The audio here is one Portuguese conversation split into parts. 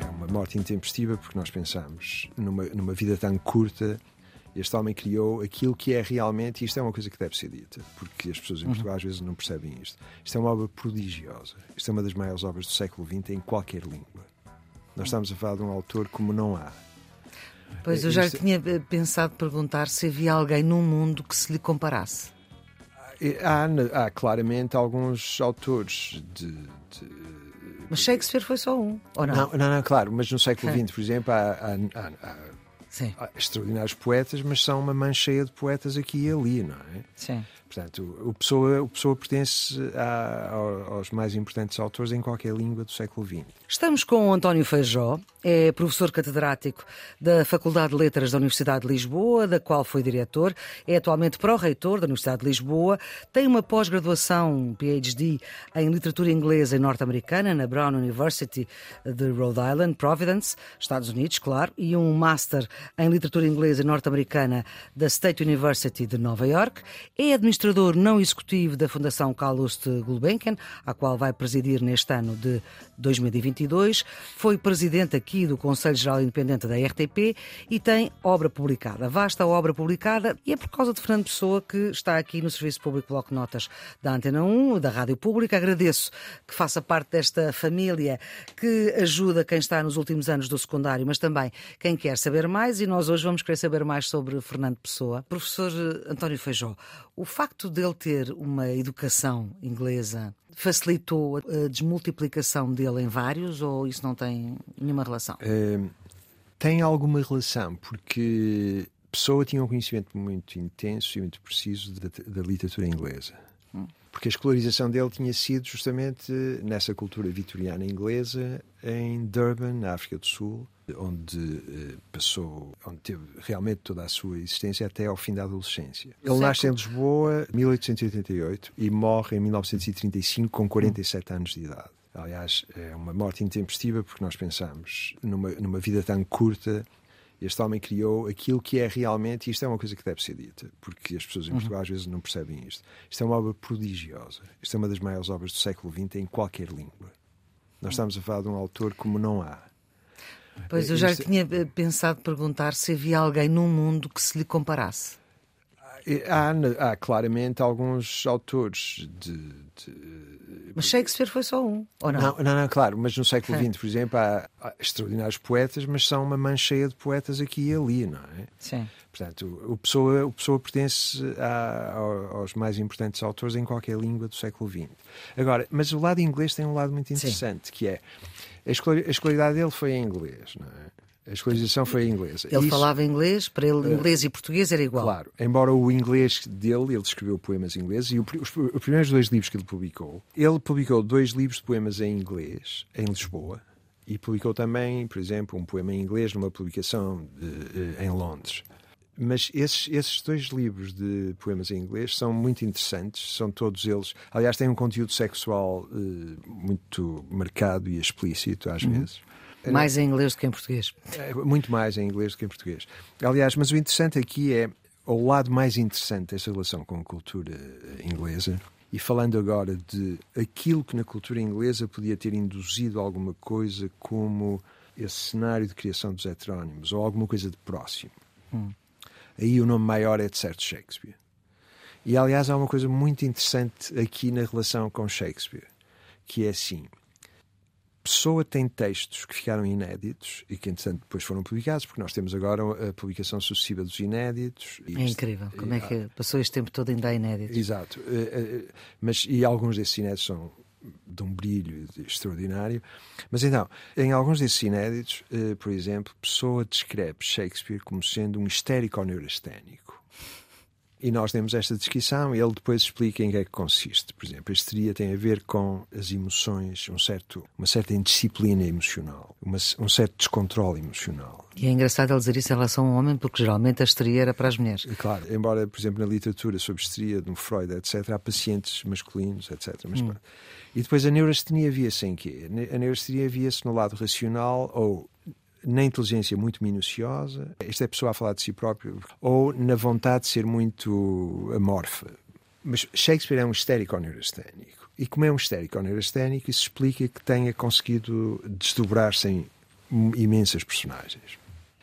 É uma morte intempestiva porque nós pensamos numa, numa vida tão curta este homem criou aquilo que é realmente, e isto é uma coisa que deve ser dita, porque as pessoas em Portugal às vezes não percebem isto. Isto é uma obra prodigiosa. Isto é uma das maiores obras do século XX em qualquer língua. Nós estamos a falar de um autor como não há. Pois eu já Isto- tinha eh, pensado perguntar se havia alguém no mundo que se lhe comparasse. Há, há claramente alguns autores de. de- Mas Shakespeare foi só um, ou não? Não, não, não, claro, mas no século. XX, por exemplo, há, há- há- há extraordinários poetas, mas são uma mancheia de poetas aqui e ali, não é? sim. Portanto, o Pessoa, o Pessoa pertence a- ao- aos mais importantes autores em qualquer língua do século XX. Estamos com o António Feijó, é professor catedrático da Faculdade de Letras da Universidade de Lisboa, da qual foi diretor, é atualmente pró-reitor da Universidade de Lisboa, tem uma pós-graduação, PhD, em literatura inglesa e norte-americana na Brown University de Rhode Island, Providence, Estados Unidos, claro, e um Master em literatura inglesa e norte-americana da State University de Nova York, é administrador não executivo da Fundação Calouste Gulbenkian, a qual vai presidir neste ano de 2022, foi presidente aqui do Conselho Geral Independente da RTP e tem obra publicada, vasta obra publicada, e é por causa de Fernando Pessoa que está aqui no Serviço Público Bloco Notas da Antena 1, da Rádio Pública. Agradeço que faça parte desta família que ajuda quem está nos últimos anos do secundário, mas também quem quer saber mais, e nós hoje vamos querer saber mais sobre Fernando Pessoa. Professor António Feijó, o facto dele ter uma educação inglesa facilitou a desmultiplicação dele em vários ou isso não tem nenhuma relação? Eh, tem alguma relação, porque Pessoa tinha um conhecimento muito intenso e muito preciso da, da literatura inglesa. Porque a escolarização dele tinha sido justamente nessa cultura vitoriana inglesa, em Durban, na África do Sul, onde eh, passou, onde teve realmente toda a sua existência até ao fim da adolescência. Ele Século. nasce em Lisboa em 1888 e morre em 1935 com 47 anos de idade. Aliás, é uma morte intempestiva porque nós pensamos numa, numa vida tão curta. Este homem criou aquilo que é realmente, e isto é uma coisa que deve ser dita, porque as pessoas em Portugal às vezes não percebem isto. Isto é uma obra prodigiosa. Isto é uma das maiores obras do século XX em qualquer língua. Nós estamos a falar de um autor como não há. Pois eu já Isto- tinha eh, pensado perguntar se havia alguém no mundo que se lhe comparasse. Há, há claramente alguns autores de. de- Mas Shakespeare foi só um, ou não? Não, não, não, claro, mas no século Sim. XX, por exemplo, há, há extraordinários poetas, mas são uma mancheia de poetas aqui e ali, não é? Sim. Portanto, o Pessoa, o Pessoa pertence a- ao- aos mais importantes autores em qualquer língua do século XX. Agora, mas o lado inglês tem um lado muito interessante, que é a escolaridade dele foi em inglês, não é? A escolarização foi em inglês. Ele Isso- falava inglês, para ele inglês e português era igual. Claro, embora o inglês dele, ele escreveu poemas ingleses, e o- os, os primeiros dois livros que ele publicou, ele publicou dois livros de poemas em inglês, em Lisboa, e publicou também, por exemplo, um poema em inglês numa publicação eh, eh, em Londres. Mas esses, esses dois livros de poemas em inglês são muito interessantes, são todos eles. Aliás, têm um conteúdo sexual eh, muito marcado e explícito, às vezes. Mais em inglês do que em português. É, muito mais em inglês do que em português. Aliás, mas o interessante aqui é o lado mais interessante desta relação com a cultura eh, inglesa. E falando agora de aquilo que na cultura inglesa podia ter induzido alguma coisa como esse cenário de criação dos heterónimos ou alguma coisa de próximo. Aí o nome maior é de certo Shakespeare. E aliás há uma coisa muito interessante aqui na relação com Shakespeare, que é assim. Pessoa tem textos que ficaram inéditos e que, entretanto, depois foram publicados, porque nós temos agora a publicação sucessiva dos inéditos. É incrível. Como é que passou este tempo todo ainda é inédito? Exato. Eh, eh, Mas, e alguns desses inéditos são de um brilho extraordinário. Mas então, em alguns desses inéditos, eh, por exemplo, Pessoa descreve Shakespeare como sendo um histérico neurasténico. E nós temos esta descrição e ele depois explica em que é que consiste. Por exemplo, a histeria tem a ver com as emoções, um certo, uma certa indisciplina emocional, uma- um certo descontrole emocional. E é engraçado ele dizer isso em relação a um homem, porque geralmente a histeria era para as mulheres. Claro, embora, por exemplo, na literatura sobre histeria de um Freud, etc., há pacientes masculinos, etc. Mas, pronto. E depois a neurastenia via-se em quê? A neurastenia via-se no lado racional ou na inteligência muito minuciosa, esta é a pessoa a falar de si próprio, ou na vontade de ser muito amorfa. Mas Shakespeare é um histérico neurasténico. E como é um histérico neurasténico, isso explica que tenha conseguido desdobrar-se em imensas personagens.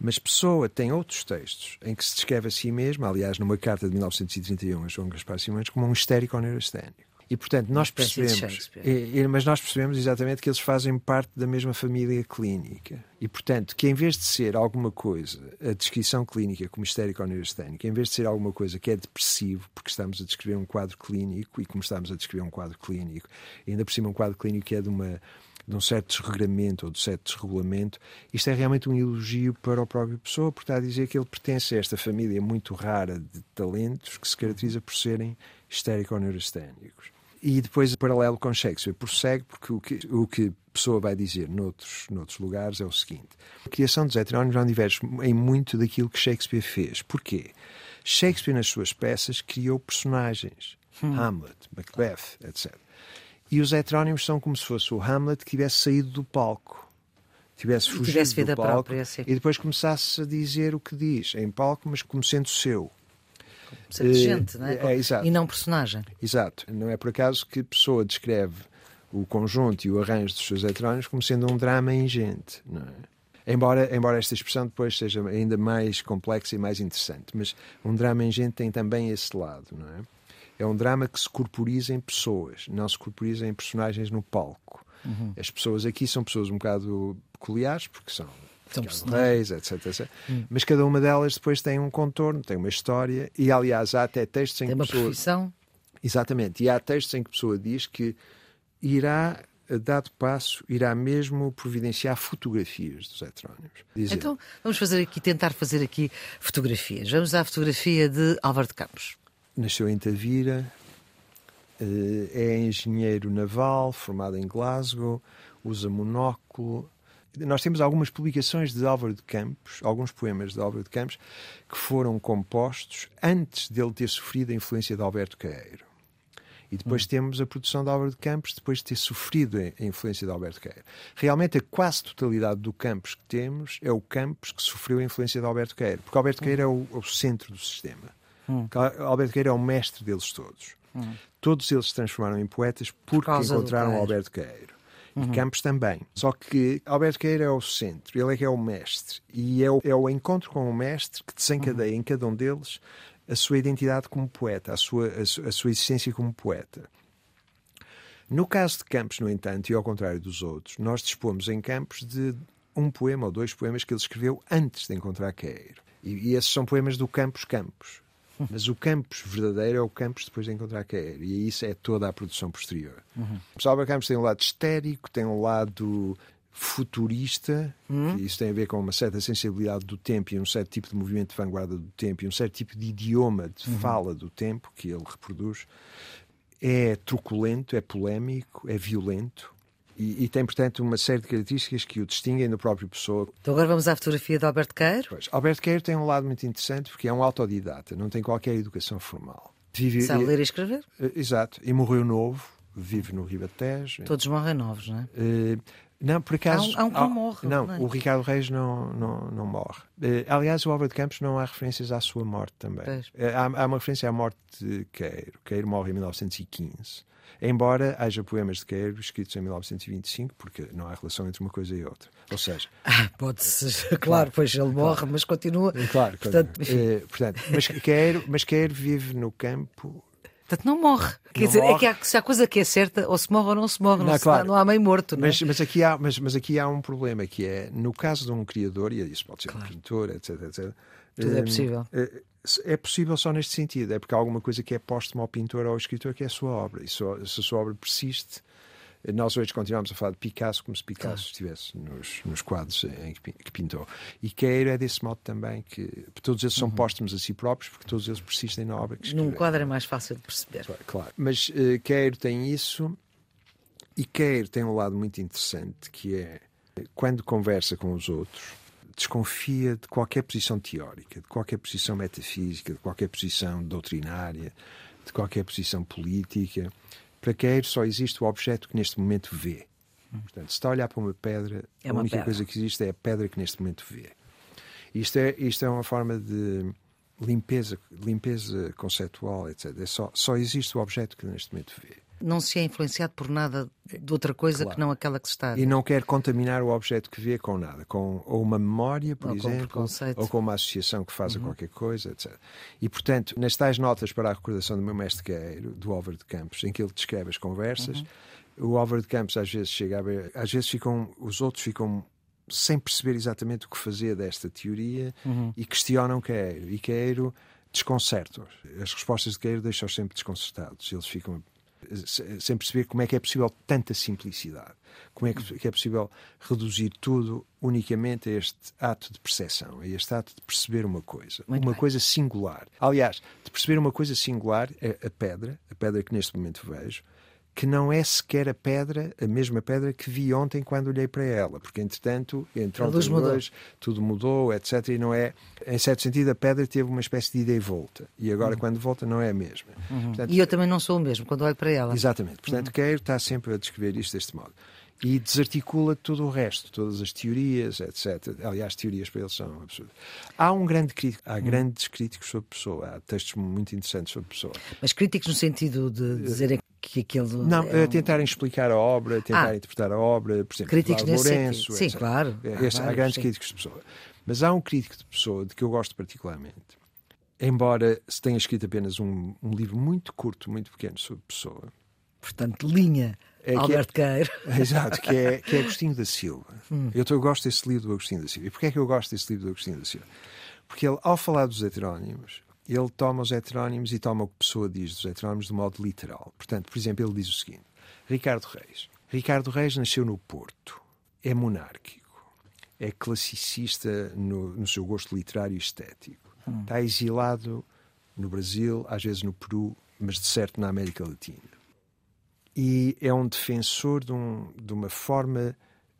Mas Pessoa tem outros textos em que se descreve a si mesmo, aliás, numa carta de 1931 a João Gaspar Simões, como um histérico neurasténico. E, portanto, nós percebemos. E, mas nós percebemos exatamente que eles fazem parte da mesma família clínica. E, portanto, que em vez de ser alguma coisa, a descrição clínica como histérico ou neurasténico, em vez de ser alguma coisa que é depressivo, porque estamos a descrever um quadro clínico, e como estamos a descrever um quadro clínico, ainda por cima um quadro clínico que é de uma de um certo desregramento ou de certo desregulamento, isto é realmente um elogio para o próprio pessoa, porque está a dizer que ele pertence a esta família muito rara de talentos que se caracteriza por serem histérico-neurasténicos. E depois, paralelo com Shakespeare, prossegue, porque o que, o que Pessoa vai dizer noutros, noutros lugares é o seguinte: a criação dos heterónimos não diverge em muito daquilo que Shakespeare fez. Porquê? Shakespeare, nas suas peças, criou personagens. Hum. Hamlet, Macbeth, etc. E os heterónimos são como se fosse o Hamlet que tivesse saído do palco. Tivesse fugido tivesse do palco própria, e depois começasse a dizer o que diz em palco, mas como sendo seu ser gente, não é? é exato. E não personagem. Exato. Não é por acaso que a pessoa descreve o conjunto e o arranjo dos seus heterónimos como sendo um drama ingente, não é? Embora, embora esta expressão depois seja ainda mais complexa e mais interessante, mas um drama ingente tem também esse lado, não é? É um drama que se corporiza em pessoas, não se corporiza em personagens no palco. Uhum. As pessoas aqui são pessoas um bocado peculiares, porque são são reis, etc, etc. Hum. Mas cada uma delas depois tem um contorno, tem uma história, e aliás há até textos em tem que. Tem uma pessoa... profissão. Exatamente, e há textos em que a pessoa diz que irá dado passo, irá mesmo providenciar fotografias dos heterónimos. Dizer... Então, vamos fazer aqui, tentar fazer aqui fotografias. Vamos à fotografia de Álvaro de Campos. Nasceu em Tavira, eh, é engenheiro naval, formado em Glasgow, usa monóculo, nós temos algumas publicações de Álvaro de Campos, alguns poemas de Álvaro de Campos, que foram compostos antes dele ter sofrido a influência de Alberto Queiro. E depois hum. temos a produção de Álvaro de Campos depois de ter sofrido a influência de Alberto Queiro. Realmente, a quase totalidade do Campos que temos é o Campos que sofreu a influência de Alberto Queiro, porque Alberto hum. Queiro é o, é o centro do sistema. Hum. Alberto Queiro é o mestre deles todos. Hum. Todos eles se transformaram em poetas porque Por encontraram Alberto Queiro uhum. e Campos também. Só que Alberto Queira é o centro, ele é que é o mestre. E é o, é o encontro com o mestre que desencadeia uhum. em cada um deles a sua identidade como poeta, a sua, a, a sua existência como poeta. No caso de Campos, no entanto, e ao contrário dos outros, nós dispomos em Campos de um poema ou dois poemas que ele escreveu antes de encontrar Queiro. E, e esses são poemas do Campos Campos. Mas o campus verdadeiro é o campus depois de encontrar Queiro. E isso é toda a produção posterior. Uhum. O Salva Campos tem um lado histérico, tem um lado futurista, uhum. isso tem a ver com uma certa sensibilidade do tempo e um certo tipo de movimento de vanguarda do tempo e um certo tipo de idioma, de uhum. fala do tempo que ele reproduz. É truculento, é polémico, é violento, e, e, tem, portanto, uma série de características que o distinguem do próprio Pessoa. Então agora vamos à fotografia de Alberto Queiro. Pois, Alberto Queiro tem um lado muito interessante porque é um autodidata, não tem qualquer educação formal. Vive, Sabe ler e escrever? Uh, exato. E morreu novo, vive no Ribatejo. Todos morrem novos, não é? Não, por acaso. Há um, há um que morre. Não, não é? o Ricardo Reis não, não, não morre. Uh, aliás, o Álvaro de Campos não há referências à sua morte também. Uh, há, há, uma referência à morte de Queiro. Queiro morre em 1915. Embora haja poemas de Queiro escritos em 1925, porque não há relação entre uma coisa e outra. Ou seja. Ah, pode ser, claro, claro, pois ele morre, claro. mas continua. Claro, portanto, uh, portanto mas, Queiro, mas Queiro vive no campo Portanto, não morre. Quer não dizer, morre. é que há, se há coisa que é certa, ou se morre ou não se morre, não, não, claro. não há meio morto. Não é? mas, mas, aqui há, mas, mas aqui há um problema, que é, no caso de um criador, e isso pode ser claro. um pintor, etc, etc. Tudo é hum, possível. Uh, é possível só neste sentido, é porque há alguma coisa que é póstuma ao pintor ou ao escritor que é a sua obra. E se a sua obra persiste, nós hoje continuamos a falar de Picasso como se Picasso estivesse nos, nos quadros em que, que, pintou. E Queiro é desse modo também, que todos eles são uhum. póstumos a si próprios, porque todos eles persistem na obra que escreveu. Num quadro é mais fácil de perceber. Claro, claro. mas uh, Queiro tem isso, e Queiro tem um lado muito interessante, que é quando conversa com os outros, desconfia de qualquer posição teórica, de qualquer posição metafísica, de qualquer posição doutrinária, de qualquer posição política. Para Queiro só existe o objeto que neste momento vê. Portanto, se está a olhar para uma pedra, É a uma única pedra. coisa que existe é a pedra que neste momento vê. Isto é, isto é uma forma de limpeza, limpeza conceptual, etc. É só, só existe o objeto que neste momento vê. Não se é influenciado por nada de outra coisa Claro. que não aquela que se está. E não quer contaminar o objeto que vê com nada, com ou uma memória, por Ou com exemplo. Uhum. ou com uma associação que faça qualquer coisa, etc. E, portanto, nas tais notas para a recordação do meu mestre guerreiro, do Álvaro de Campos, em que ele descreve as conversas, Uhum. o Álvaro de Campos às vezes chega a ver, às vezes ficam, os outros ficam sem perceber exatamente o que fazer desta teoria Uhum. e questionam Queiro. E Queiro desconcerta-os. As respostas de Queiro deixam-os sempre desconcertados. Eles ficam sem perceber como é que é possível tanta simplicidade. Como é que é possível reduzir tudo unicamente a este ato de percepção, a este ato de perceber uma coisa. Muito uma bem. coisa singular. Aliás, de perceber uma coisa singular, é a pedra, a pedra que neste momento vejo, que não é sequer a pedra, a mesma pedra que vi ontem quando olhei para ela, porque entretanto, entre ontem e hoje, tudo mudou, etc. E não é, em certo sentido, a pedra teve uma espécie de ida e volta. E agora, quando volta, não é a mesma. Portanto, E eu também não sou o mesmo quando olho para ela. Exatamente. Portanto, Queiro está sempre a descrever isto deste modo. E desarticula tudo o resto, todas as teorias, etc. Aliás, teorias para eles são absurdas. Há um grande crítico, há grandes críticos sobre Pessoa, há textos muito interessantes sobre Pessoa. Mas críticos no sentido de dizerem que aquele. Não, é um- tentarem explicar a obra, a tentar Ah. interpretar a obra, por exemplo, Críticos nesse Lourenço. Sim, etc. claro. É, Há esse- há vários, grandes sim. críticos de Pessoa. Mas há um crítico de Pessoa de que eu gosto particularmente, embora se tenha escrito apenas um, um livro muito curto, muito pequeno sobre Pessoa. Portanto, linha É é- Alberto Queiro. Exato, que é, que é Agostinho da Silva. Hum. Eu, eu gosto desse livro do Agostinho da Silva. E porquê é que eu gosto desse livro do Agostinho da Silva? Porque ele, ao falar dos heterónimos, ele toma os heterónimos e toma o que a pessoa diz dos heterónimos de modo literal. Portanto, por exemplo, ele diz o seguinte: Ricardo Reis. Ricardo Reis nasceu no Porto, é monárquico, é classicista no, no seu gosto literário e estético. Está exilado no Brasil, às vezes no Peru, mas de certo na América Latina e é um defensor de, um- de uma forma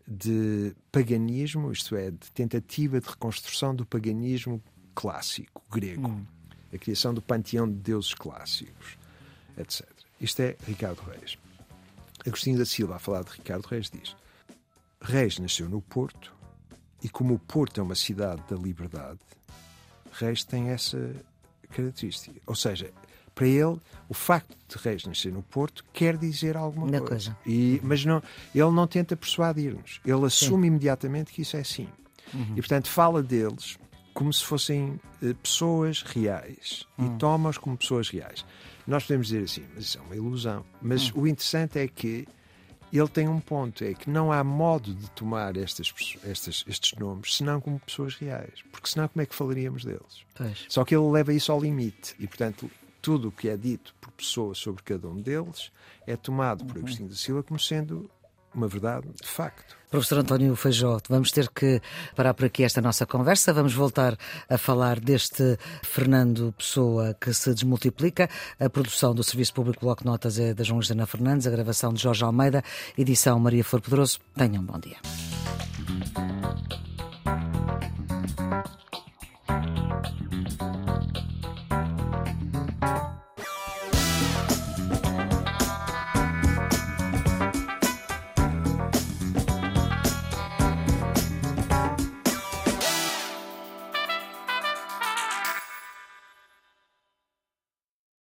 de paganismo, isto é, de tentativa de reconstrução do paganismo clássico grego, a criação do panteão de deuses clássicos, etc. Isto é Ricardo Reis. Agostinho da Silva, a falar de Ricardo Reis, diz: Reis nasceu no Porto e, como o Porto é uma cidade da liberdade, Reis tem essa característica. Ou seja, para ele, o facto de Reis nascer no Porto quer dizer alguma Uma coisa. coisa. E, mas não, ele não tenta persuadir-nos. Ele assume imediatamente que isso é assim. E, portanto, fala deles como se fossem eh, pessoas reais e toma-os como pessoas reais. Nós podemos dizer assim, mas isso é uma ilusão. Mas o interessante é que ele tem um ponto, é que não há modo de tomar estas, estas, estes nomes senão como pessoas reais. Porque senão como é que falaríamos deles? Pois. Só que ele leva isso ao limite e, portanto, tudo o que é dito por pessoas sobre cada um deles é tomado por Agostinho da Silva como sendo uma verdade de facto. Professor António Feijó, vamos ter que parar por aqui esta nossa conversa. Vamos voltar a falar deste Fernando Pessoa que se desmultiplica. A produção do Serviço Público Bloco Notas é da João Jana Fernandes, a gravação de Jorge Almeida, edição Maria Flor Pedroso. Tenham um bom dia.